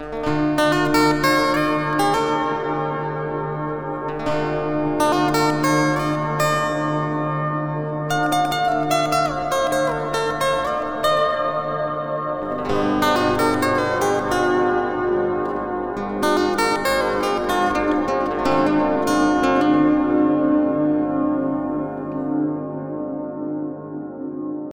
Música